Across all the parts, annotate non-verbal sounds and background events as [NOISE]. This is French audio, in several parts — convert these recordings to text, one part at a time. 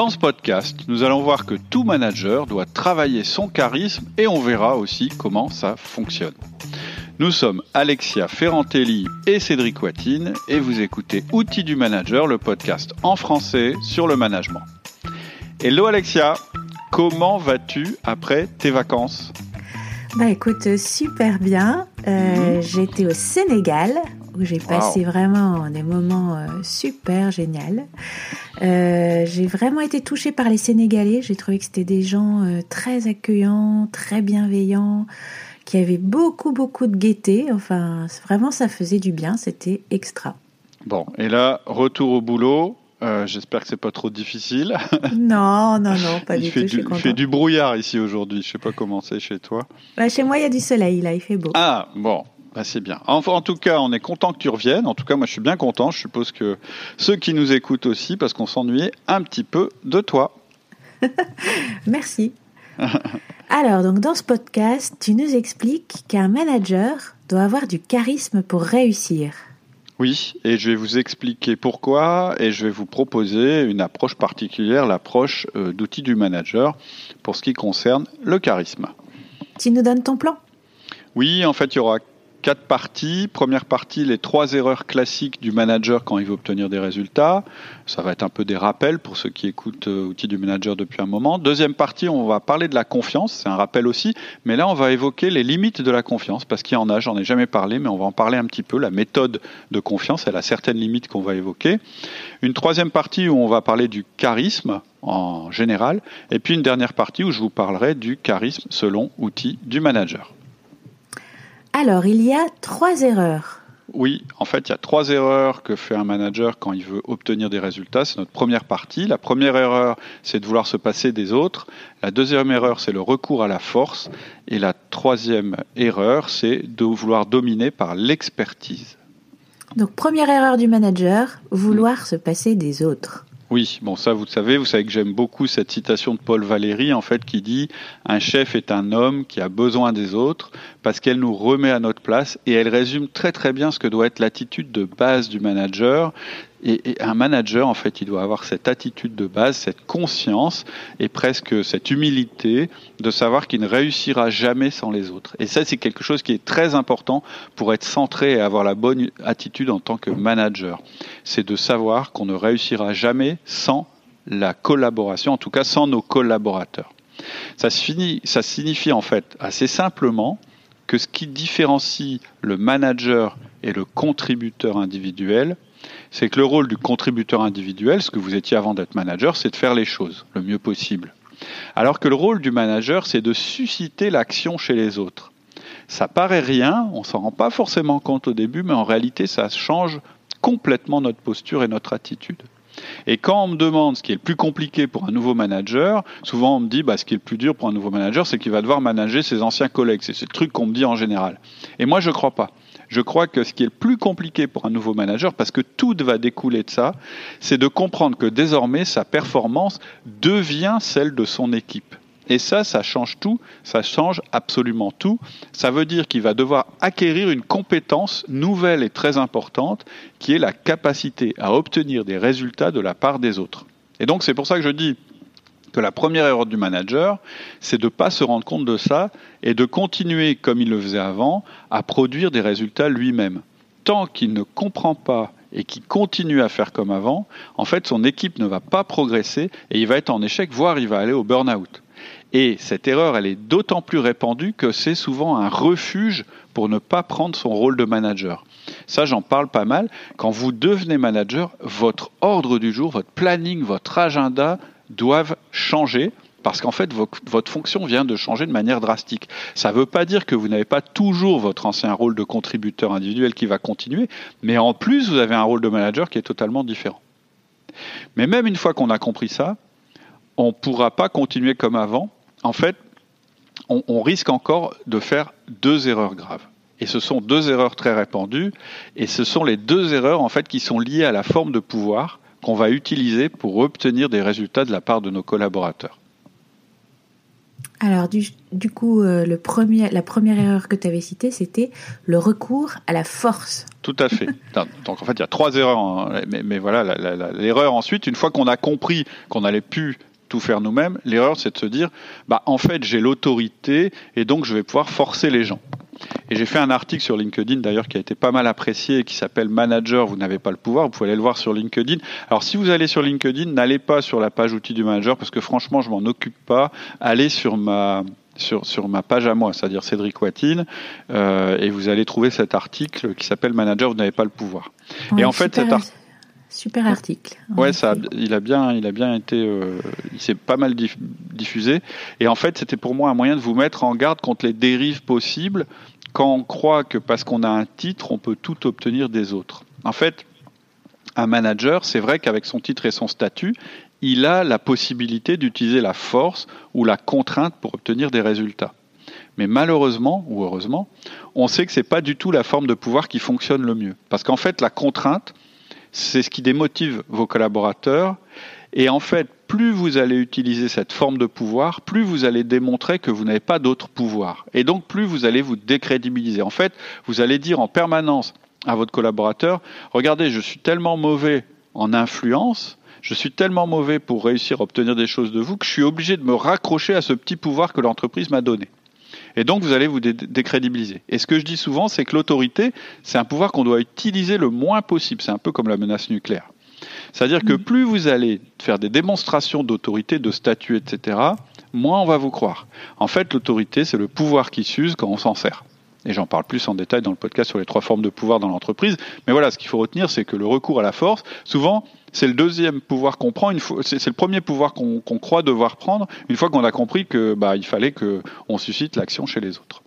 Dans ce podcast, nous allons voir que tout manager doit travailler son charisme et on verra aussi comment ça fonctionne. Nous sommes Alexia Ferrantelli et Cédric Watine et vous écoutez Outils du manager, le podcast en français sur le management. Hello Alexia, comment vas-tu après tes vacances? Bah écoute, super bien. Euh, Mhm. J'étais au Sénégal où j'ai passé vraiment des moments euh, super géniaux. Euh, j'ai vraiment été touchée par les Sénégalais. J'ai trouvé que c'était des gens euh, très accueillants, très bienveillants, qui avaient beaucoup beaucoup de gaieté. Enfin, vraiment, ça faisait du bien. C'était extra. Bon, et là, retour au boulot. Euh, J'espère que c'est pas trop difficile. [LAUGHS] non, non, non, pas il du fait tout. Je du, suis il fait du brouillard ici aujourd'hui. Je sais pas comment c'est chez toi. Bah, chez moi, il y a du soleil. Là, il fait beau. Ah, bon, bah, c'est bien. Enfin, en tout cas, on est content que tu reviennes. En tout cas, moi, je suis bien content. Je suppose que ceux qui nous écoutent aussi, parce qu'on s'ennuyait un petit peu de toi. [LAUGHS] Merci. [LAUGHS] Alors, donc dans ce podcast, tu nous expliques qu'un manager doit avoir du charisme pour réussir. Oui, et je vais vous expliquer pourquoi et je vais vous proposer une approche particulière, l'approche euh, d'outils du manager pour ce qui concerne le charisme. Tu nous donnes ton plan? Oui, en fait, il y aura quatre parties. Première partie, les trois erreurs classiques du manager quand il veut obtenir des résultats. Ça va être un peu des rappels pour ceux qui écoutent euh, Outils du manager depuis un moment. Deuxième partie, on va parler de la confiance. C'est un rappel aussi. Mais là, on va évoquer les limites de la confiance parce qu'il y en a, j'en ai jamais parlé, mais on va en parler un petit peu. La méthode de confiance, elle a certaines limites qu'on va évoquer. Une troisième partie où on va parler du charisme en général. Et puis une dernière partie où je vous parlerai du charisme selon outils du manager. Alors, il y a trois erreurs. Oui, en fait, il y a trois erreurs que fait un manager quand il veut obtenir des résultats. C'est notre première partie. La première erreur, c'est de vouloir se passer des autres. La deuxième erreur, c'est le recours à la force. Et la troisième erreur, c'est de vouloir dominer par l'expertise. Donc, première erreur du manager, vouloir se passer des autres. Oui, bon ça vous le savez, vous savez que j'aime beaucoup cette citation de Paul Valéry en fait qui dit un chef est un homme qui a besoin des autres parce qu'elle nous remet à notre place et elle résume très très bien ce que doit être l'attitude de base du manager. Et, un manager en fait, il doit avoir cette attitude de base, cette conscience et presque cette humilité de savoir qu'il ne réussira jamais sans les autres. Et ça c'est quelque chose qui est très important pour être centré et avoir la bonne attitude en tant que manager c'est de savoir qu'on ne réussira jamais sans la collaboration, en tout cas sans nos collaborateurs. Ça, se finit, ça signifie en fait assez simplement que ce qui différencie le manager et le contributeur individuel, c'est que le rôle du contributeur individuel, ce que vous étiez avant d'être manager, c'est de faire les choses le mieux possible. Alors que le rôle du manager, c'est de susciter l'action chez les autres. Ça paraît rien, on s'en rend pas forcément compte au début, mais en réalité, ça change complètement notre posture et notre attitude. Et quand on me demande ce qui est le plus compliqué pour un nouveau manager, souvent on me dit bah, ce qui est le plus dur pour un nouveau manager, c'est qu'il va devoir manager ses anciens collègues. C'est ce truc qu'on me dit en général. Et moi, je ne crois pas. Je crois que ce qui est le plus compliqué pour un nouveau manager, parce que tout va découler de ça, c'est de comprendre que désormais sa performance devient celle de son équipe. Et ça, ça change tout, ça change absolument tout. Ça veut dire qu'il va devoir acquérir une compétence nouvelle et très importante, qui est la capacité à obtenir des résultats de la part des autres. Et donc c'est pour ça que je dis que la première erreur du manager, c'est de ne pas se rendre compte de ça et de continuer, comme il le faisait avant, à produire des résultats lui-même. Tant qu'il ne comprend pas et qu'il continue à faire comme avant, en fait, son équipe ne va pas progresser et il va être en échec, voire il va aller au burn-out. Et cette erreur, elle est d'autant plus répandue que c'est souvent un refuge pour ne pas prendre son rôle de manager. Ça, j'en parle pas mal. Quand vous devenez manager, votre ordre du jour, votre planning, votre agenda doivent changer parce qu'en fait, votre fonction vient de changer de manière drastique. Ça ne veut pas dire que vous n'avez pas toujours votre ancien rôle de contributeur individuel qui va continuer, mais en plus, vous avez un rôle de manager qui est totalement différent. Mais même une fois qu'on a compris ça, on ne pourra pas continuer comme avant. En fait, on, risque encore de faire deux erreurs graves. Et ce sont deux erreurs très répandues, et ce sont les deux erreurs en fait qui sont liées à la forme de pouvoir qu'on va utiliser pour obtenir des résultats de la part de nos collaborateurs. Alors du, du coup, euh, le premier, la première erreur que tu avais citée, c'était le recours à la force. Tout à fait. [LAUGHS] Donc en fait, il y a trois erreurs. Mais, mais voilà, l'erreur ensuite, une fois qu'on a compris qu'on n'allait plus tout faire nous-mêmes, l'erreur c'est de se dire, bah en fait j'ai l'autorité et donc je vais pouvoir forcer les gens. Et j'ai fait un article sur LinkedIn d'ailleurs qui a été pas mal apprécié et qui s'appelle Manager, vous n'avez pas le pouvoir, vous pouvez aller le voir sur LinkedIn. Alors si vous allez sur LinkedIn, n'allez pas sur la page outils du manager parce que franchement je m'en occupe pas. Allez sur ma sur, sur ma page à moi, c'est-à-dire Cédric Watine, euh, et vous allez trouver cet article qui s'appelle Manager, vous n'avez pas le pouvoir. et en fait, cet article Super article. Ouais, ça, il a bien, il a bien été, euh, il s'est pas mal diffusé. Et en fait, c'était pour moi un moyen de vous mettre en garde contre les dérives possibles quand on croit que parce qu'on a un titre, on peut tout obtenir des autres. En fait, un manager, c'est vrai qu'avec son titre et son statut, il a la possibilité d'utiliser la force ou la contrainte pour obtenir des résultats. Mais malheureusement ou heureusement, on sait que c'est pas du tout la forme de pouvoir qui fonctionne le mieux. Parce qu'en fait, la contrainte, c'est ce qui démotive vos collaborateurs. Et en fait, plus vous allez utiliser cette forme de pouvoir, plus vous allez démontrer que vous n'avez pas d'autre pouvoir. Et donc, plus vous allez vous décrédibiliser. En fait, vous allez dire en permanence à votre collaborateur, regardez, je suis tellement mauvais en influence, je suis tellement mauvais pour réussir à obtenir des choses de vous que je suis obligé de me raccrocher à ce petit pouvoir que l'entreprise m'a donné. Et donc, vous allez vous décrédibiliser. Et ce que je dis souvent, c'est que l'autorité, c'est un pouvoir qu'on doit utiliser le moins possible. C'est un peu comme la menace nucléaire. C'est-à-dire que mm. plus vous allez faire des démonstrations d'autorité, de statut, etc., moins on va vous croire. En fait, l'autorité, c'est le pouvoir qui s'use quand on s'en sert. Et j'en parle plus en détail dans le podcast sur les trois formes de pouvoir dans l'entreprise. Mais voilà, ce qu'il faut retenir, c'est que le recours à la force, souvent, c'est le deuxième pouvoir qu'on prend. C'est le premier pouvoir qu'on croit devoir prendre une fois qu'on a compris que bah, il fallait qu'on suscite l'action chez les autres.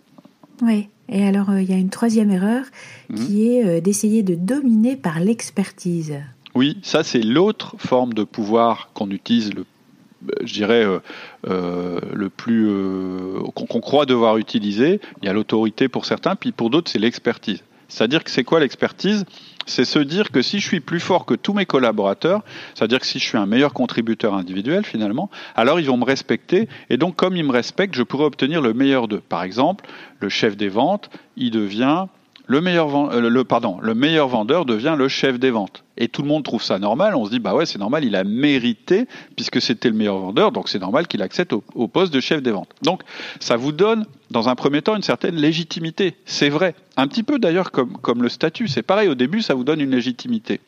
Oui. Et alors, euh, il y a une troisième erreur mmh. qui est euh, d'essayer de dominer par l'expertise. Oui, ça c'est l'autre forme de pouvoir qu'on utilise le je dirais, euh, le plus qu'on croit devoir utiliser. Il y a l'autorité pour certains, puis pour d'autres, c'est l'expertise. C'est-à-dire que c'est quoi l'expertise? C'est se dire que si je suis plus fort que tous mes collaborateurs, c'est-à-dire que si je suis un meilleur contributeur individuel finalement, alors ils vont me respecter et donc comme ils me respectent, je pourrais obtenir le meilleur d'eux. Par exemple, le chef des ventes, il devient le meilleur, euh, le, meilleur vendeur devient le chef des ventes. Et tout le monde trouve ça normal. On se dit, bah ouais, c'est normal, il a mérité, puisque c'était le meilleur vendeur, donc c'est normal qu'il accède au, poste de chef des ventes. Donc, ça vous donne, dans un premier temps, une certaine légitimité. C'est vrai. Un petit peu d'ailleurs comme, comme le statut. C'est pareil, au début, ça vous donne une légitimité.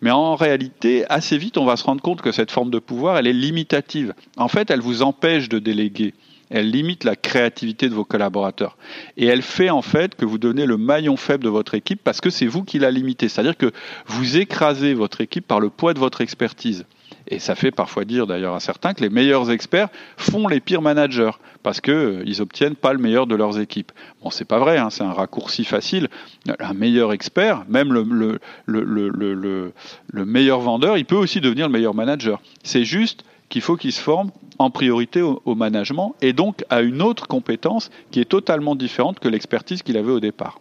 Mais en réalité, assez vite, on va se rendre compte que cette forme de pouvoir, elle est limitative. En fait, elle vous empêche de déléguer elle limite la créativité de vos collaborateurs. Et elle fait en fait que vous donnez le maillon faible de votre équipe parce que c'est vous qui la limitez. C'est-à-dire que vous écrasez votre équipe par le poids de votre expertise. Et ça fait parfois dire d'ailleurs à certains que les meilleurs experts font les pires managers parce qu'ils euh, ils obtiennent pas le meilleur de leurs équipes. Bon, c'est pas vrai, hein, c'est un raccourci facile. Un meilleur expert, même le, le meilleur vendeur, il peut aussi devenir le meilleur manager. C'est juste qu'il faut qu'il se forme en priorité au, management et donc à une autre compétence qui est totalement différente que l'expertise qu'il avait au départ.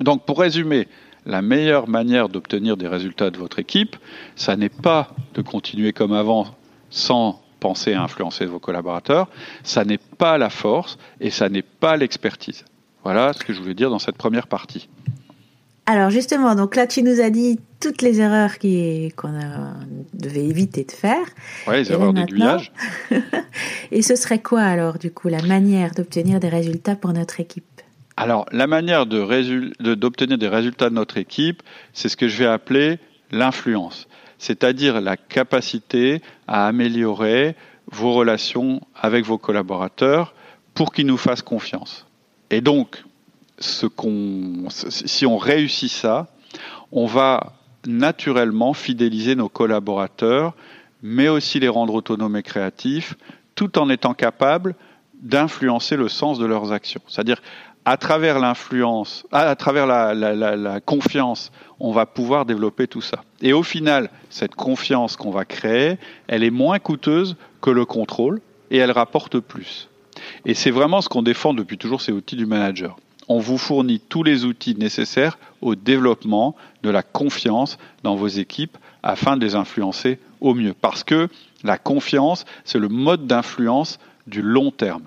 Donc pour résumer, la meilleure manière d'obtenir des résultats de votre équipe, ça n'est pas de continuer comme avant sans penser à influencer vos collaborateurs, ça n'est pas la force et ça n'est pas l'expertise. Voilà ce que je voulais dire dans cette première partie. Alors justement, donc là tu nous as dit toutes les erreurs qu'on devait éviter de faire. Oui, les erreurs d'aiguillage. [LAUGHS] Et ce serait quoi alors du coup la manière d'obtenir des résultats pour notre équipe? Alors la manière d'obtenir des résultats de notre équipe, c'est ce que je vais appeler l'influence, c'est-à-dire la capacité à améliorer vos relations avec vos collaborateurs pour qu'ils nous fassent confiance. Et donc, si on réussit ça, on va naturellement fidéliser nos collaborateurs, mais aussi les rendre autonomes et créatifs, tout en étant capable d'influencer le sens de leurs actions. C'est-à-dire, à travers l'influence, à travers la, la, confiance, on va pouvoir développer tout ça. Et au final, cette confiance qu'on va créer, elle est moins coûteuse que le contrôle et elle rapporte plus. Et c'est vraiment ce qu'on défend depuis toujours, ces outils du manager on vous fournit tous les outils nécessaires au développement de la confiance dans vos équipes afin de les influencer au mieux. Parce que la confiance, c'est le mode d'influence du long terme.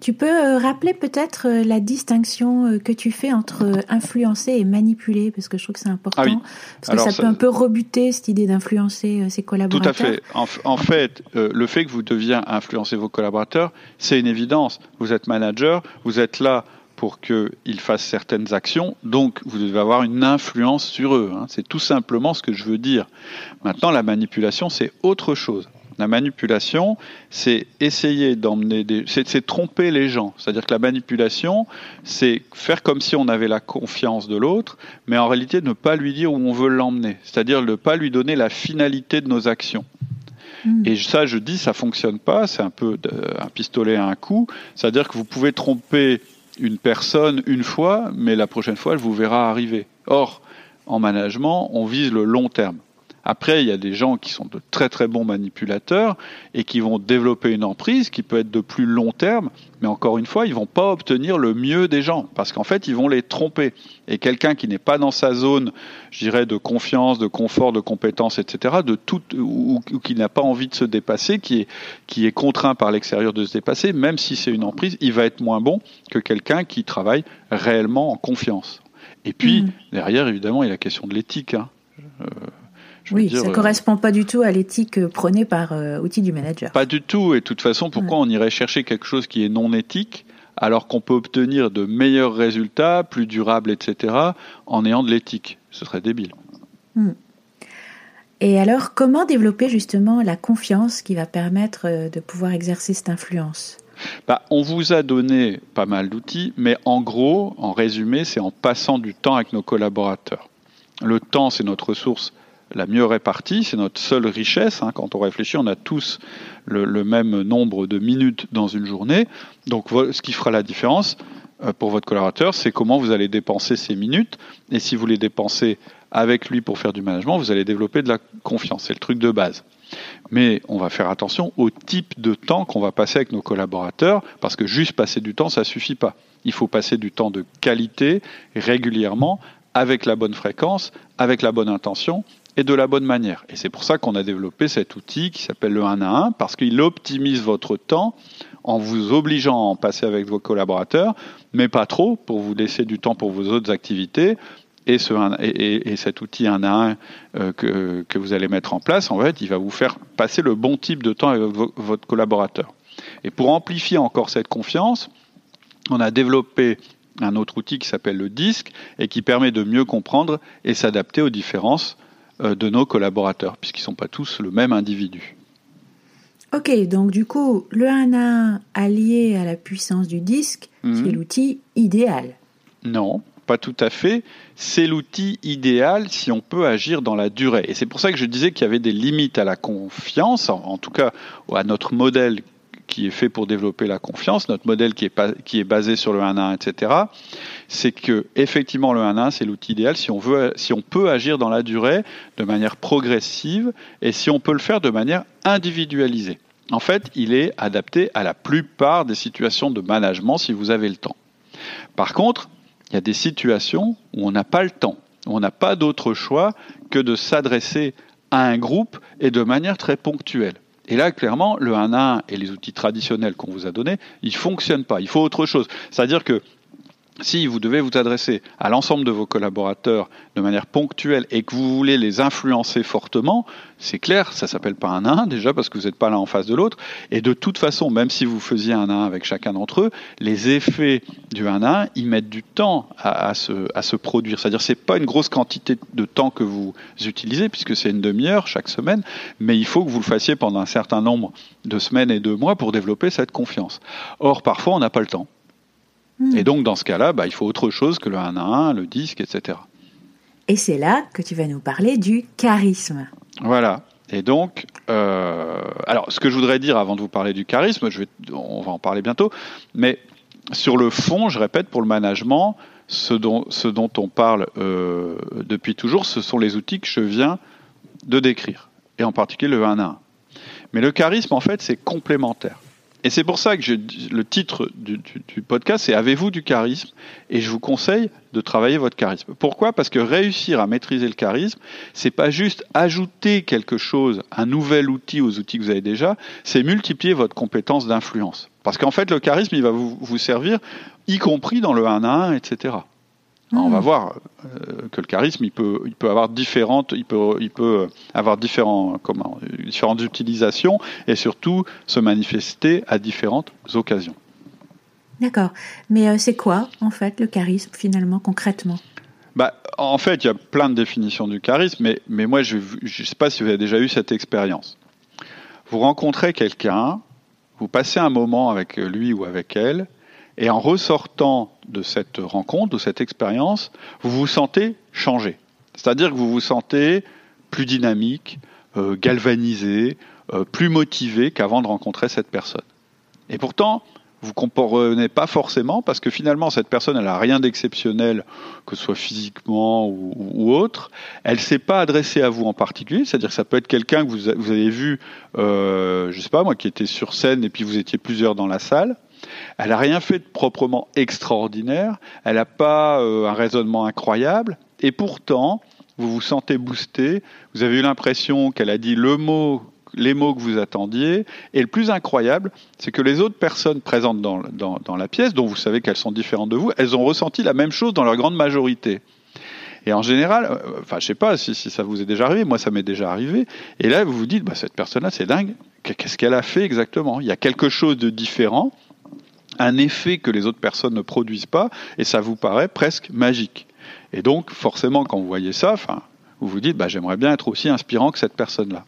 Tu peux euh, rappeler peut-être euh, la distinction euh, que tu fais entre influencer et manipuler, parce que je trouve que c'est important, ah parce que ça, peut un peu rebuter cette idée d'influencer ses collaborateurs. Tout à fait. En, fait, le fait que vous deviez influencer vos collaborateurs, c'est une évidence. Vous êtes manager, vous êtes là pour qu'ils fassent certaines actions, donc vous devez avoir une influence sur eux. Hein. C'est tout simplement ce que je veux dire. Maintenant, la manipulation, c'est autre chose. La manipulation, c'est essayer d'emmener des. C'est tromper les gens. C'est-à-dire que la manipulation, c'est faire comme si on avait la confiance de l'autre, mais en réalité ne pas lui dire où on veut l'emmener. C'est-à-dire ne pas lui donner la finalité de nos actions. Hmm. Et ça, je dis, ça fonctionne pas. C'est un peu un pistolet à un coup. C'est-à-dire que vous pouvez tromper une personne une fois, mais la prochaine fois, elle vous verra arriver. Or, en management, on vise le long terme. Après, il y a des gens qui sont de très très bons manipulateurs et qui vont développer une emprise qui peut être de plus long terme, mais encore une fois, ils vont pas obtenir le mieux des gens parce qu'en fait, ils vont les tromper. Et quelqu'un qui n'est pas dans sa zone, je dirais, de confiance, de confort, de compétence, etc., de tout ou, qui n'a pas envie de se dépasser, qui est qui est contraint par l'extérieur de se dépasser, même si c'est une emprise, il va être moins bon que quelqu'un qui travaille réellement en confiance. Et puis, mmh. derrière, évidemment, il y a la question de l'éthique. Hein. Euh, oui, ça ne euh, correspond pas du tout à l'éthique euh, prônée par euh, outil du manager. Pas du tout. Et de toute façon, pourquoi on irait chercher quelque chose qui est non éthique alors qu'on peut obtenir de meilleurs résultats, plus durables, etc., en ayant de l'éthique? Ce serait débile. Hmm. Et alors, comment développer justement la confiance qui va permettre de pouvoir exercer cette influence? Bah, on vous a donné pas mal d'outils, mais en gros, en résumé, c'est en passant du temps avec nos collaborateurs. Le temps, c'est notre ressource la mieux répartie, c'est notre seule richesse. Hein. Quand on réfléchit, on a tous le, même nombre de minutes dans une journée. Donc ce qui fera la différence euh, pour votre collaborateur, c'est comment vous allez dépenser ces minutes. Et si vous les dépensez avec lui pour faire du management, vous allez développer de la confiance. C'est le truc de base. Mais on va faire attention au type de temps qu'on va passer avec nos collaborateurs, parce que juste passer du temps, ça suffit pas. Il faut passer du temps de qualité régulièrement, avec la bonne fréquence, avec la bonne intention, et de la bonne manière. Et c'est pour ça qu'on a développé cet outil qui s'appelle le 1 à 1, parce qu'il optimise votre temps en vous obligeant à en passer avec vos collaborateurs, mais pas trop, pour vous laisser du temps pour vos autres activités. Et, ce, et, cet outil 1 à 1 euh, que, que, vous allez mettre en place, en fait, il va vous faire passer le bon type de temps avec votre collaborateur. Et pour amplifier encore cette confiance, on a développé un autre outil qui s'appelle le disque et qui permet de mieux comprendre et s'adapter aux différences de nos collaborateurs, puisqu'ils ne sont pas tous le même individu. Ok, donc du coup, le 1 à 1 allié à la puissance du disque, c'est mhm. l'outil idéal. Non, pas tout à fait. C'est l'outil idéal si on peut agir dans la durée. Et c'est pour ça que je disais qu'il y avait des limites à la confiance, en tout cas à notre modèle qui est fait pour développer la confiance, notre modèle qui est, qui est basé sur le 1 1, etc., c'est que effectivement le 1 1, c'est l'outil idéal si on, veut, si on peut agir dans la durée de manière progressive et si on peut le faire de manière individualisée. En fait, il est adapté à la plupart des situations de management si vous avez le temps. Par contre, il y a des situations où on n'a pas le temps, où on n'a pas d'autre choix que de s'adresser à un groupe et de manière très ponctuelle. Et là, clairement, le 1 à 1 et les outils traditionnels qu'on vous a donnés, ils ne fonctionnent pas. Il faut autre chose. C'est-à-dire que si vous devez vous adresser à l'ensemble de vos collaborateurs de manière ponctuelle et que vous voulez les influencer fortement, c'est clair, ça s'appelle pas un 1 déjà parce que vous n'êtes pas l'un en face de l'autre. Et de toute façon, même si vous faisiez un 1 avec chacun d'entre eux, les effets du 1 1, ils mettent du temps à, se, à se produire. C'est-à-dire c'est pas une grosse quantité de temps que vous utilisez puisque c'est une demi-heure chaque semaine, mais il faut que vous le fassiez pendant un certain nombre de semaines et de mois pour développer cette confiance. Or, parfois, on n'a pas le temps. Hmm. Et donc, dans ce cas-là, bah, il faut autre chose que le 1 à 1, le disque, etc. Et c'est là que tu vas nous parler du charisme. Voilà. Et donc, euh, alors, ce que je voudrais dire avant de vous parler du charisme, je vais, on va en parler bientôt, mais sur le fond, je répète, pour le management, ce dont, ce dont on parle euh, depuis toujours, ce sont les outils que je viens de décrire, et en particulier le 1 à 1. Mais le charisme, en fait, c'est complémentaire. Et c'est pour ça que je, le titre du, podcast, c'est Avez-vous du charisme? Et je vous conseille de travailler votre charisme. Pourquoi? Parce que réussir à maîtriser le charisme, c'est pas juste ajouter quelque chose, un nouvel outil aux outils que vous avez déjà, c'est multiplier votre compétence d'influence. Parce qu'en fait, le charisme, il va vous, vous servir, y compris dans le 1 à 1, etc. On va hmm. voir euh, que le charisme, il peut, il peut avoir différentes, il peut, il peut avoir différents, comment, différentes utilisations et surtout se manifester à différentes occasions. D'accord. Mais euh, c'est quoi, en fait, le charisme, finalement, concrètement? Bah, En fait, il y a plein de définitions du charisme, mais, mais moi, je ne sais pas si vous avez déjà eu cette expérience. Vous rencontrez quelqu'un, vous passez un moment avec lui ou avec elle, et en ressortant de cette rencontre, de cette expérience, vous vous sentez changé. C'est-à-dire que vous vous sentez plus dynamique, euh, galvanisé, euh, plus motivé qu'avant de rencontrer cette personne. Et pourtant, vous comprenez pas forcément parce que finalement cette personne elle a rien d'exceptionnel que ce soit physiquement ou, autre elle s'est pas adressée à vous en particulier c'est-à-dire que ça peut être quelqu'un que vous, avez vu euh, je sais pas moi qui était sur scène et puis vous étiez plusieurs dans la salle elle n'a rien fait de proprement extraordinaire elle n'a pas euh, un raisonnement incroyable et pourtant vous vous sentez boosté, vous avez eu l'impression qu'elle a dit le mot les mots que vous attendiez. Et le plus incroyable, c'est que les autres personnes présentes dans, la pièce, dont vous savez qu'elles sont différentes de vous, elles ont ressenti la même chose dans leur grande majorité. Et en général, euh, enfin, je sais pas si, si, ça vous est déjà arrivé, moi ça m'est déjà arrivé. Et là, vous vous dites, bah, cette personne-là, c'est dingue. Qu'est-ce qu'elle a fait exactement? Il y a quelque chose de différent, un effet que les autres personnes ne produisent pas, et ça vous paraît presque magique. Et donc, forcément, quand vous voyez ça, enfin, vous vous dites, bah, j'aimerais bien être aussi inspirant que cette personne-là.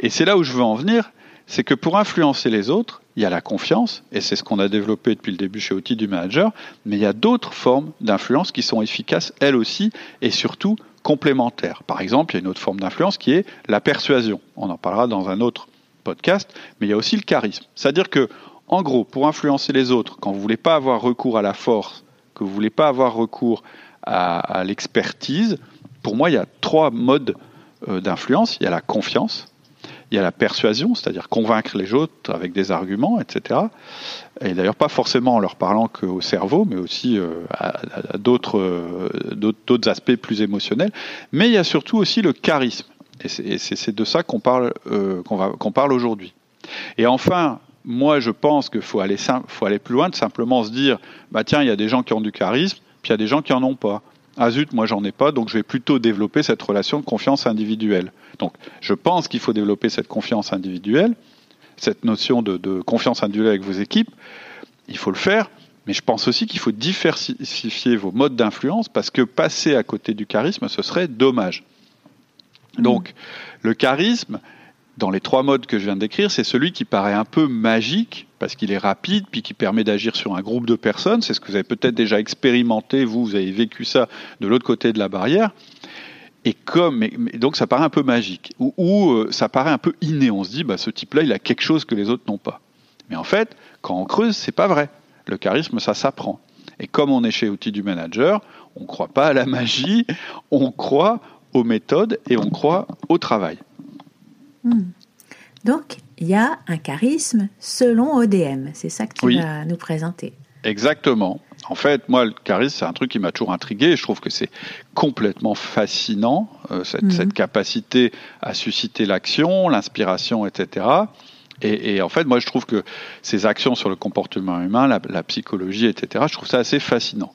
Et c'est là où je veux en venir, c'est que pour influencer les autres, il y a la confiance, et c'est ce qu'on a développé depuis le début chez Outil du Manager, mais il y a d'autres formes d'influence qui sont efficaces, elles aussi, et surtout complémentaires. Par exemple, il y a une autre forme d'influence qui est la persuasion. On en parlera dans un autre podcast, mais il y a aussi le charisme. C'est-à-dire que, en gros, pour influencer les autres, quand vous ne voulez pas avoir recours à la force, que vous ne voulez pas avoir recours à, l'expertise, pour moi, il y a trois modes euh, d'influence. Il y a la confiance, il y a la persuasion, c'est-à-dire convaincre les autres avec des arguments, etc. Et d'ailleurs pas forcément en leur parlant qu'au cerveau, mais aussi euh, à, euh, d'autres aspects plus émotionnels. Mais il y a surtout aussi le charisme. Et c'est de ça qu'on parle, qu'on parle aujourd'hui. Et enfin, moi je pense qu'il faut aller, faut aller plus loin de simplement se dire, bah tiens, il y a des gens qui ont du charisme, puis il y a des gens qui en ont pas ah zut, moi j'en ai pas, donc je vais plutôt développer cette relation de confiance individuelle. Donc je pense qu'il faut développer cette confiance individuelle, cette notion de, confiance individuelle avec vos équipes. Il faut le faire, mais je pense aussi qu'il faut diversifier vos modes d'influence parce que passer à côté du charisme, ce serait dommage. Donc le charisme, dans les trois modes que je viens de décrire, c'est celui qui paraît un peu magique parce qu'il est rapide, puis qui permet d'agir sur un groupe de personnes. C'est ce que vous avez peut-être déjà expérimenté, vous, vous avez vécu ça de l'autre côté de la barrière. Et donc ça paraît un peu magique, ou, euh, ça paraît un peu inné. On se dit, bah, ce type-là, il a quelque chose que les autres n'ont pas. Mais en fait, quand on creuse, c'est pas vrai. Le charisme, ça s'apprend. Et comme on est chez Outils du Manager, on ne croit pas à la magie, on croit aux méthodes et on croit au travail. Hmm. Donc, il y a un charisme selon ODM. C'est ça que tu vas nous présenter. Exactement. En fait, moi, le charisme, c'est un truc qui m'a toujours intrigué. Je trouve que c'est complètement fascinant, euh, hmm. cette, capacité à susciter l'action, l'inspiration, etc. Et, en fait, moi, je trouve que ces actions sur le comportement humain, la psychologie, etc., je trouve ça assez fascinant.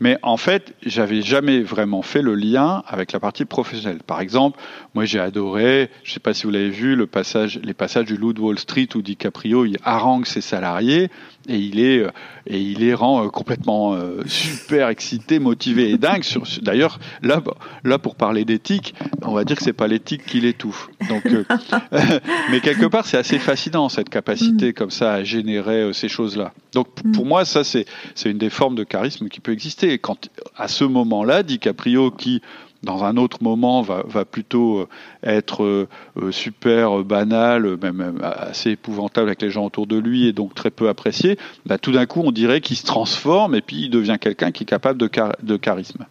Mais en fait, j'avais jamais vraiment fait le lien avec la partie professionnelle. Par exemple, moi j'ai adoré, je ne sais pas si vous l'avez vu, le passage, les passages du Loup de Wall Street où DiCaprio il harangue ses salariés et il est euh, et il les rend euh, complètement euh, super excités, motivés et dingues. D'ailleurs, là, là pour parler d'éthique, on va dire que c'est pas l'éthique qui l'étouffe. Donc, [LAUGHS] mais quelque part, c'est assez fascinant cette capacité mm. comme ça à générer ces choses-là. Donc, pour mm. moi, ça c'est c'est une des formes de charisme qui peut exister. Et quand à ce moment-là, DiCaprio qui dans un autre moment va, plutôt euh, être euh, euh, super banal, même, assez épouvantable avec les gens autour de lui et donc très peu apprécié, bah, tout d'un coup on dirait qu'il se transforme et puis il devient quelqu'un qui est capable de, de charisme.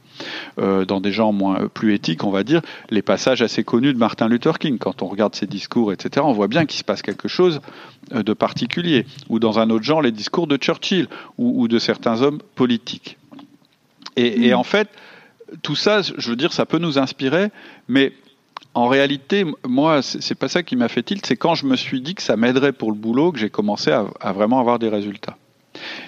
dans des gens moins plus éthiques, on va dire, les passages assez connus de Martin Luther King, quand on regarde ses discours, etc., on voit bien qu'il se passe quelque chose de particulier. Ou dans un autre genre, les discours de Churchill ou, de certains hommes politiques. Et, et mm. en fait, tout ça, je veux dire, ça peut nous inspirer, mais en réalité, moi, c'est pas ça qui m'a fait tilt, c'est quand je me suis dit que ça m'aiderait pour le boulot que j'ai commencé à, vraiment avoir des résultats.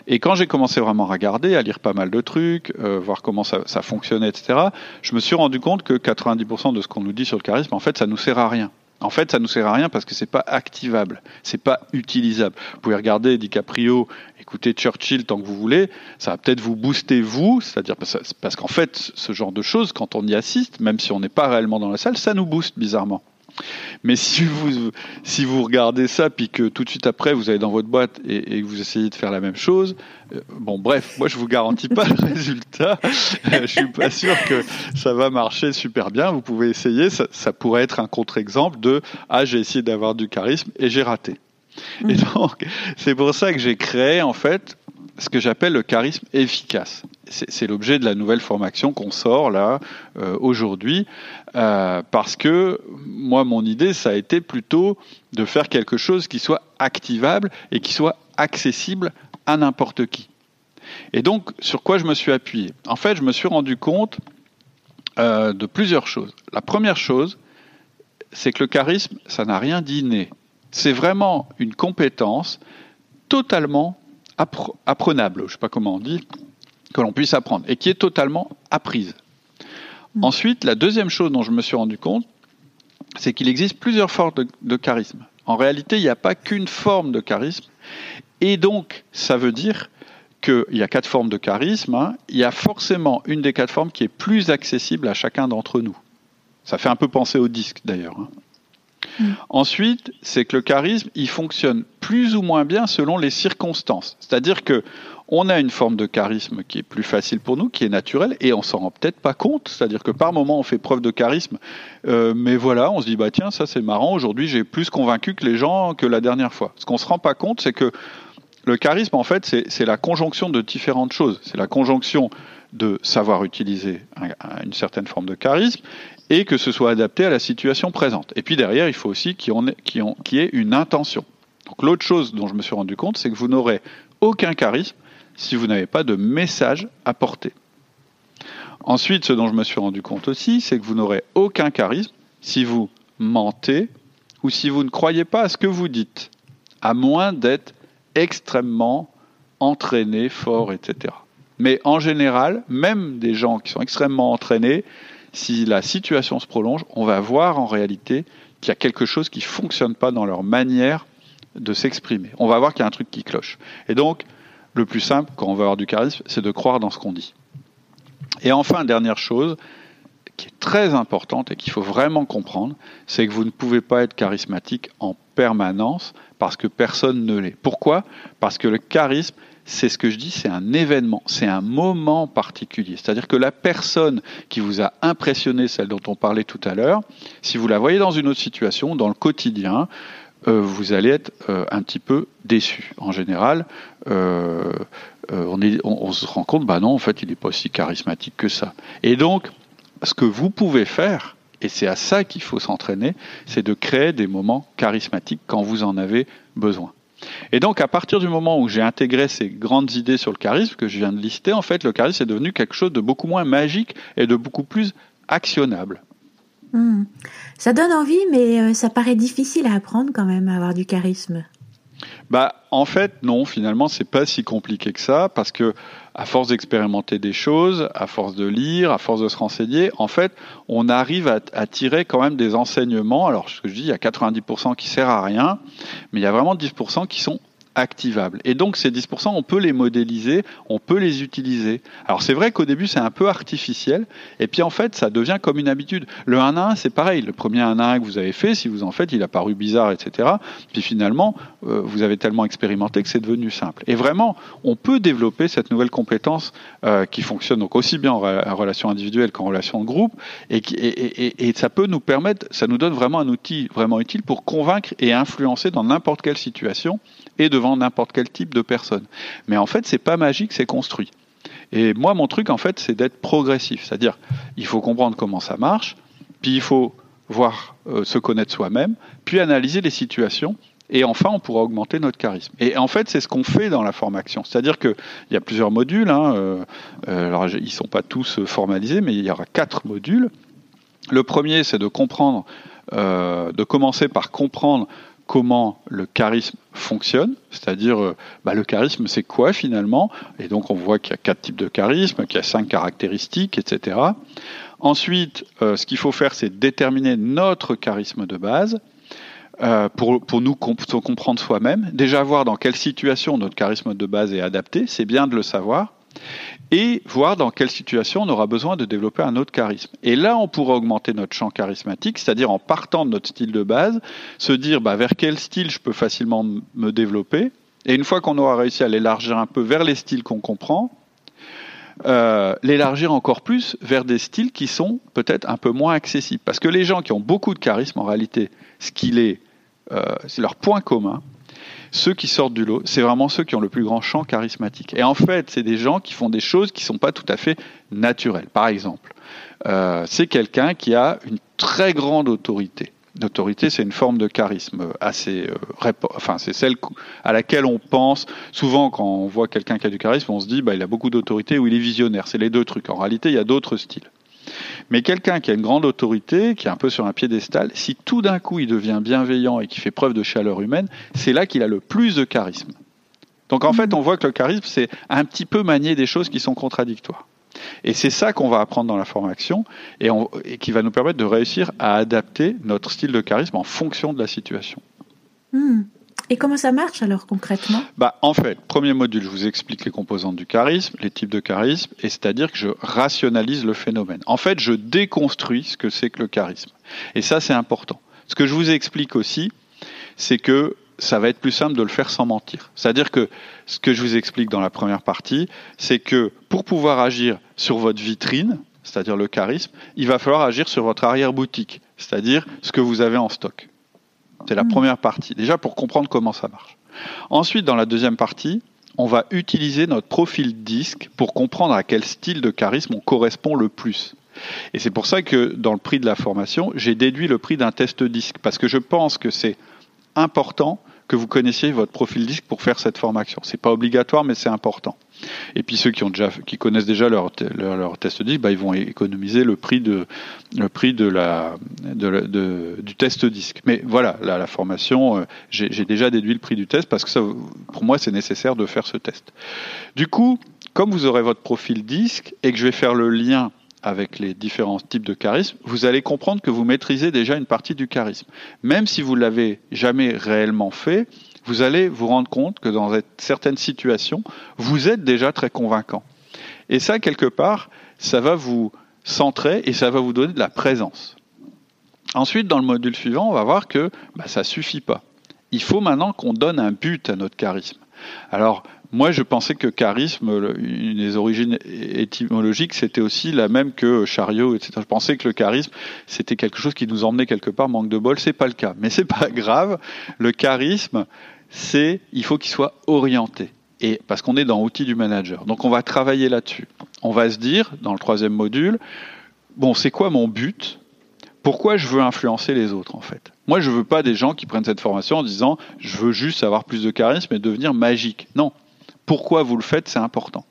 Et quand j'ai commencé vraiment à regarder, à lire pas mal de trucs, euh, voir comment ça, ça, fonctionnait, etc., je me suis rendu compte que 90% de ce qu'on nous dit sur le charisme, en fait, ça nous sert à rien. En fait, ça nous sert à rien parce que c'est pas activable, c'est pas utilisable. Vous pouvez regarder DiCaprio, écouter Churchill tant que vous voulez, ça va peut-être vous booster vous, c'est-à-dire parce qu'en fait, ce genre de choses, quand on y assiste, même si on n'est pas réellement dans la salle, ça nous booste bizarrement. Mais si [LAUGHS] vous, si vous regardez ça, puis que tout de suite après, vous allez dans votre boîte et, vous essayez de faire la même chose, euh, bon, bref, moi, je vous garantis pas [LAUGHS] le résultat. [LAUGHS] je suis pas sûr que ça va marcher super bien. Vous pouvez essayer. Ça, ça pourrait être un contre-exemple de Ah, j'ai essayé d'avoir du charisme et j'ai raté. Et mmh. donc, c'est pour ça que j'ai créé, en fait, ce que j'appelle le charisme efficace. C'est l'objet de la nouvelle formation qu'on sort là euh, aujourd'hui, euh, parce que moi, mon idée, ça a été plutôt de faire quelque chose qui soit activable et qui soit accessible à n'importe qui. Et donc, sur quoi je me suis appuyé? En fait, je me suis rendu compte euh, de plusieurs choses. La première chose, c'est que le charisme, ça n'a rien d'inné. C'est vraiment une compétence totalement apprenable, je ne sais pas comment on dit, que l'on puisse apprendre, et qui est totalement apprise. Mm. Ensuite, la deuxième chose dont je me suis rendu compte, c'est qu'il existe plusieurs formes de, charisme. En réalité, il n'y a pas qu'une forme de charisme, et donc ça veut dire qu'il y a quatre formes de charisme, hein. il y a forcément une des quatre formes qui est plus accessible à chacun d'entre nous. Ça fait un peu penser au disque d'ailleurs. Hein. Mm. Ensuite, c'est que le charisme, il fonctionne plus ou moins bien selon les circonstances. C'est-à-dire que on a une forme de charisme qui est plus facile pour nous, qui est naturelle, et on s'en rend peut-être pas compte. C'est-à-dire que par moment, on fait preuve de charisme, euh, mais voilà, on se dit bah tiens, ça c'est marrant. Aujourd'hui, j'ai plus convaincu que les gens que la dernière fois. Ce qu'on se rend pas compte, c'est que le charisme, en fait, c'est la conjonction de différentes choses. C'est la conjonction de savoir utiliser une certaine forme de charisme et que ce soit adapté à la situation présente. Et puis derrière, il faut aussi qu'il y, ait une intention. Donc l'autre chose dont je me suis rendu compte, c'est que vous n'aurez aucun charisme si vous n'avez pas de message à porter. Ensuite, ce dont je me suis rendu compte aussi, c'est que vous n'aurez aucun charisme si vous mentez ou si vous ne croyez pas à ce que vous dites, à moins d'être extrêmement entraîné, fort, etc. Mais en général, même des gens qui sont extrêmement entraînés, si la situation se prolonge, on va voir en réalité qu'il y a quelque chose qui ne fonctionne pas dans leur manière de s'exprimer. On va voir qu'il y a un truc qui cloche. Et donc, le plus simple, quand on veut avoir du charisme, c'est de croire dans ce qu'on dit. Et enfin, dernière chose, qui est très importante et qu'il faut vraiment comprendre, c'est que vous ne pouvez pas être charismatique en permanence parce que personne ne l'est. Pourquoi? Parce que le charisme, c'est ce que je dis, c'est un événement, c'est un moment particulier. C'est-à-dire que la personne qui vous a impressionné, celle dont on parlait tout à l'heure, si vous la voyez dans une autre situation, dans le quotidien, euh, vous allez être euh, un petit peu déçu. En général, euh, on, se rend compte, bah non, en fait, il n'est pas aussi charismatique que ça. Et donc, ce que vous pouvez faire, et c'est à ça qu'il faut s'entraîner, c'est de créer des moments charismatiques quand vous en avez besoin. Et donc, à partir du moment où j'ai intégré ces grandes idées sur le charisme que je viens de lister, en fait, le charisme est devenu quelque chose de beaucoup moins magique et de beaucoup plus actionnable. Hmm. Ça donne envie, mais euh, ça paraît difficile à apprendre quand même, à avoir du charisme. Bah, en fait, non, finalement, c'est pas si compliqué que ça, parce que à force d'expérimenter des choses, à force de lire, à force de se renseigner, en fait, on arrive à, tirer quand même des enseignements. Alors, ce que je dis, il y a 90% qui sert à rien, mais il y a vraiment 10% qui sont activables. Et donc ces 10%, on peut les modéliser, on peut les utiliser. Alors c'est vrai qu'au début c'est un peu artificiel, et puis en fait ça devient comme une habitude. Le 1 à 1 c'est pareil, le premier 1 à 1 que vous avez fait, si vous en faites, il a paru bizarre, etc. Puis finalement, euh, vous avez tellement expérimenté que c'est devenu simple. Et vraiment, on peut développer cette nouvelle compétence euh, qui fonctionne donc aussi bien en, relation individuelle qu'en relation de groupe, et, et ça peut nous permettre, ça nous donne vraiment un outil vraiment utile pour convaincre et influencer dans n'importe quelle situation et devant n'importe quel type de personne. Mais en fait, c'est pas magique, c'est construit. Et moi, mon truc, en fait, c'est d'être progressif. C'est-à-dire, il faut comprendre comment ça marche, puis il faut voir euh, se connaître soi-même, puis analyser les situations, et enfin, on pourra augmenter notre charisme. Et en fait, c'est ce qu'on fait dans la formation. C'est-à-dire qu'il y a plusieurs modules. Hein, euh, euh, alors, ils ne sont pas tous formalisés, mais il y aura quatre modules. Le premier, c'est de comprendre, de commencer par comprendre comment le charisme fonctionne, c'est-à-dire euh, bah, le charisme c'est quoi finalement, et donc on voit qu'il y a quatre types de charisme, qu'il y a cinq caractéristiques, etc. Ensuite, euh, ce qu'il faut faire c'est déterminer notre charisme de base, euh, pour, pour, nous comprendre soi-même, déjà voir dans quelle situation notre charisme de base est adapté, c'est bien de le savoir, et voir dans quelle situation on aura besoin de développer un autre charisme. Et là, on pourra augmenter notre champ charismatique, c'est-à-dire en partant de notre style de base, se dire bah, vers quel style je peux facilement me développer, et une fois qu'on aura réussi à l'élargir un peu vers les styles qu'on comprend, euh, l'élargir encore plus vers des styles qui sont peut-être un peu moins accessibles. Parce que les gens qui ont beaucoup de charisme, en réalité, ce qu'il est euh, c'est leur point commun. Ceux qui sortent du lot, c'est vraiment ceux qui ont le plus grand champ charismatique. Et en fait, c'est des gens qui font des choses qui ne sont pas tout à fait naturelles. Par exemple, euh, c'est quelqu'un qui a une très grande autorité. L'autorité, c'est une forme de charisme assez, euh, enfin, c'est celle à laquelle on pense souvent quand on voit quelqu'un qui a du charisme, on se dit, bah, il a beaucoup d'autorité ou il est visionnaire. C'est les deux trucs. En réalité, il y a d'autres styles. Mais quelqu'un qui a une grande autorité, qui est un peu sur un piédestal, si tout d'un coup il devient bienveillant et qui fait preuve de chaleur humaine, c'est là qu'il a le plus de charisme. Donc en fait, on voit que le charisme, c'est un petit peu manier des choses qui sont contradictoires. Et c'est ça qu'on va apprendre dans la formation et, qui va nous permettre de réussir à adapter notre style de charisme en fonction de la situation. Hmm. Et comment ça marche alors concrètement? Bah, En fait, premier module, je vous explique les composantes du charisme, les types de charisme, et c'est-à-dire que je rationalise le phénomène. En fait, je déconstruis ce que c'est que le charisme. Et ça, c'est important. Ce que je vous explique aussi, c'est que ça va être plus simple de le faire sans mentir. C'est-à-dire que ce que je vous explique dans la première partie, c'est que pour pouvoir agir sur votre vitrine, c'est-à-dire le charisme, il va falloir agir sur votre arrière-boutique, c'est-à-dire ce que vous avez en stock. C'est la hmm. première partie, déjà pour comprendre comment ça marche. Ensuite, dans la deuxième partie, on va utiliser notre profil disque pour comprendre à quel style de charisme on correspond le plus. Et c'est pour ça que dans le prix de la formation, j'ai déduit le prix d'un test disque, parce que je pense que c'est important que vous connaissiez votre profil disque pour faire cette formation. C'est pas obligatoire, mais c'est important. Et puis ceux qui ont déjà, qui connaissent déjà leur, leur, test disque, bah, ils vont économiser le prix de, le prix de la, de, du test disque. Mais voilà, la, formation, euh, j'ai déjà déduit le prix du test parce que ça, pour moi, c'est nécessaire de faire ce test. Du coup, comme vous aurez votre profil disque et que je vais faire le lien avec les différents types de charisme, vous allez comprendre que vous maîtrisez déjà une partie du charisme. Même si vous l'avez jamais réellement fait, vous allez vous rendre compte que dans certaines situations, vous êtes déjà très convaincant. Et ça, quelque part, ça va vous centrer et ça va vous donner de la présence. Ensuite, dans le module suivant, on va voir que bah, ça suffit pas. Il faut maintenant qu'on donne un but à notre charisme. Alors, moi, je pensais que charisme, une des origines étymologiques, c'était aussi la même que chariot, etc. Je pensais que le charisme, c'était quelque chose qui nous emmenait quelque part, manque de bol. C'est pas le cas. Mais c'est pas grave. Le charisme, c'est, il faut qu'il soit orienté. Et parce qu'on est dans l'outil du manager. Donc, on va travailler là-dessus. On va se dire, dans le troisième module, bon, c'est quoi mon but? Pourquoi je veux influencer les autres, en fait? Moi, je veux pas des gens qui prennent cette formation en disant, je veux juste avoir plus de charisme et devenir magique. Non pourquoi vous le faites, c'est important.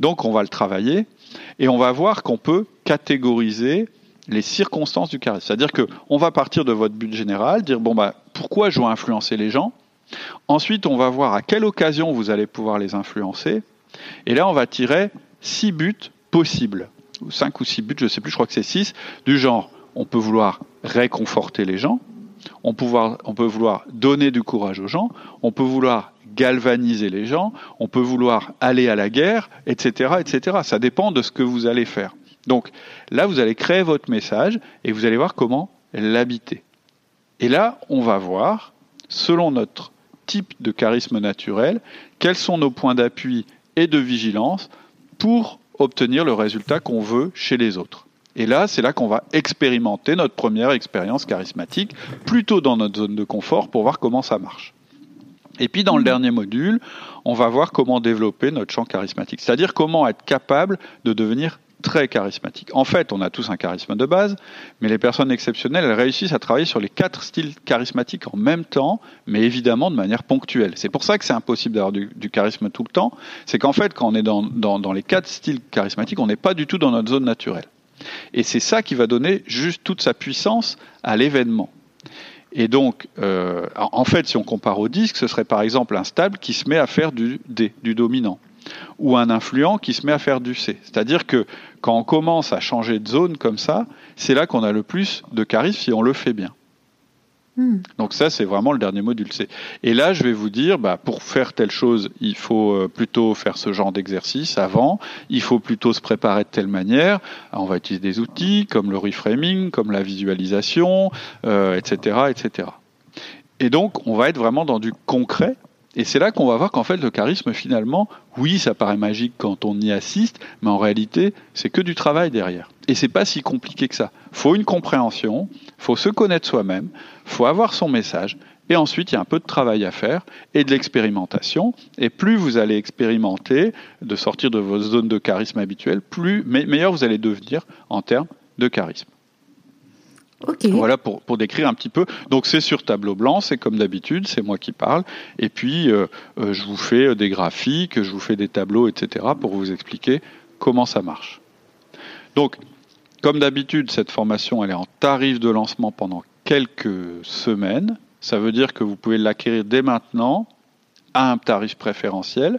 Donc on va le travailler et on va voir qu'on peut catégoriser les circonstances du charisme. C'est-à-dire qu'on va partir de votre but général, dire bon bah pourquoi je dois influencer les gens? Ensuite, on va voir à quelle occasion vous allez pouvoir les influencer. Et là, on va tirer six buts possibles, ou cinq ou six buts, je ne sais plus, je crois que c'est six, du genre on peut vouloir réconforter les gens, on, on peut vouloir donner du courage aux gens, on peut vouloir galvaniser les gens, on peut vouloir aller à la guerre, etc., etc. Ça dépend de ce que vous allez faire. Donc là, vous allez créer votre message et vous allez voir comment l'habiter. Et là, on va voir, selon notre type de charisme naturel, quels sont nos points d'appui et de vigilance pour obtenir le résultat qu'on veut chez les autres. Et là, c'est là qu'on va expérimenter notre première expérience charismatique, plutôt dans notre zone de confort, pour voir comment ça marche. Et puis dans le dernier module, on va voir comment développer notre champ charismatique, c'est-à-dire comment être capable de devenir très charismatique. En fait, on a tous un charisme de base, mais les personnes exceptionnelles, elles réussissent à travailler sur les quatre styles charismatiques en même temps, mais évidemment de manière ponctuelle. C'est pour ça que c'est impossible d'avoir du, charisme tout le temps. C'est qu'en fait, quand on est dans, dans les quatre styles charismatiques, on n'est pas du tout dans notre zone naturelle. Et c'est ça qui va donner juste toute sa puissance à l'événement. Et donc, euh, en fait, si on compare au disque, ce serait par exemple un stable qui se met à faire du D, du dominant, ou un influent qui se met à faire du C. C'est-à-dire que quand on commence à changer de zone comme ça, c'est là qu'on a le plus de charisme si on le fait bien. Hmm. Donc ça, c'est vraiment le dernier module C. Et là, je vais vous dire, bah, pour faire telle chose, il faut euh, plutôt faire ce genre d'exercice avant, il faut plutôt se préparer de telle manière. on va utiliser des outils comme le reframing, comme la visualisation, euh, etc., etc. Et donc, on va être vraiment dans du concret. Et c'est là qu'on va voir qu'en fait, le charisme, finalement, oui, ça paraît magique quand on y assiste, mais en réalité, c'est que du travail derrière. Et c'est pas si compliqué que ça. Faut une compréhension, faut se connaître soi-même, faut avoir son message, et ensuite il y a un peu de travail à faire et de l'expérimentation. Et plus vous allez expérimenter, de sortir de vos zones de charisme habituelles, plus meilleur vous allez devenir en termes de charisme. Voilà pour, décrire un petit peu. Donc c'est sur tableau blanc, c'est comme d'habitude, c'est moi qui parle. Et puis euh, euh, je vous fais des graphiques, je vous fais des tableaux, etc. pour vous expliquer comment ça marche. Donc comme d'habitude, cette formation, elle est en tarif de lancement pendant quelques semaines. Ça veut dire que vous pouvez l'acquérir dès maintenant à un tarif préférentiel.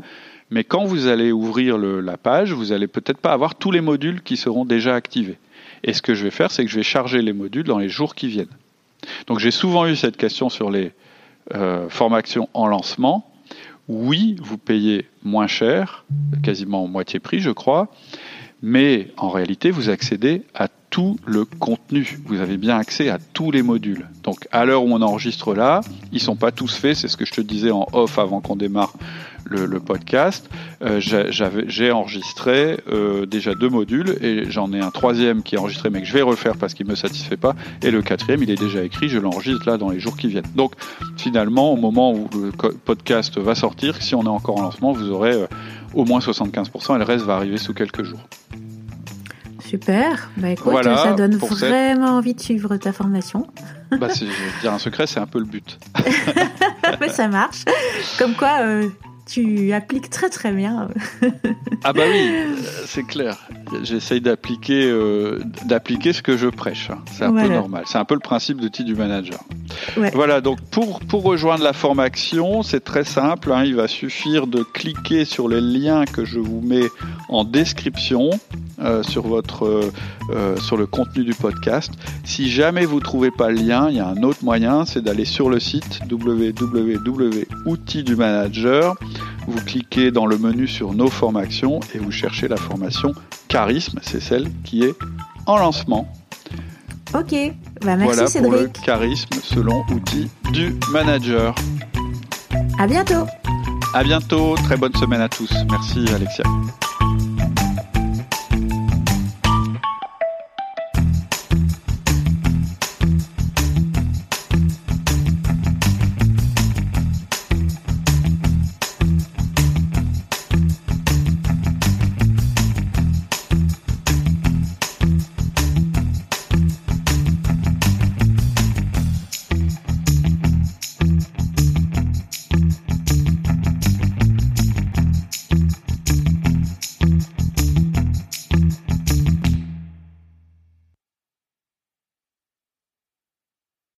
Mais quand vous allez ouvrir la page, vous n'allez peut-être pas avoir tous les modules qui seront déjà activés. Et ce que je vais faire, c'est que je vais charger les modules dans les jours qui viennent. Donc j'ai souvent eu cette question sur les euh, formations en lancement. Oui, vous payez moins cher, quasiment moitié prix, je crois, mais en réalité, vous accédez à tout le contenu. Vous avez bien accès à tous les modules. Donc, à l'heure où on enregistre là, ils sont pas tous faits. C'est ce que je te disais en off avant qu'on démarre le, podcast. Euh, j'ai enregistré euh, déjà deux modules et j'en ai un troisième qui est enregistré mais que je vais refaire parce qu'il me satisfait pas. Et le quatrième, il est déjà écrit. Je l'enregistre là dans les jours qui viennent. Donc, finalement, au moment où le podcast va sortir, si on est encore en lancement, vous aurez euh, au moins 75% et le reste va arriver sous quelques jours. Super, bah écoute, ça donne vraiment envie de suivre ta formation. [LAUGHS] Bah, je vais dire un secret, c'est un peu le but. [LAUGHS] Mais ça marche. Comme quoi, euh, tu appliques très très bien. ah bah oui, c'est clair. J'essaye d'appliquer euh, d'appliquer ce que je prêche. C'est un peu normal. C'est un peu le principe d'outil du manager. Voilà, donc pour, pour rejoindre la formation, c'est très simple. Hein. il va suffire de cliquer sur les liens que je vous mets en description euh, sur, votre, euh, sur le contenu du podcast. Si jamais vous ne trouvez pas le lien, il y a un autre moyen, c'est d'aller sur le site www.outils du manager vous cliquez dans le menu sur nos formations et vous cherchez la formation Charisme, c'est celle qui est en lancement. Ok, bah, merci voilà Cédric. pour le charisme selon outils du manager. À bientôt. À bientôt, très bonne semaine à tous. Merci Alexia.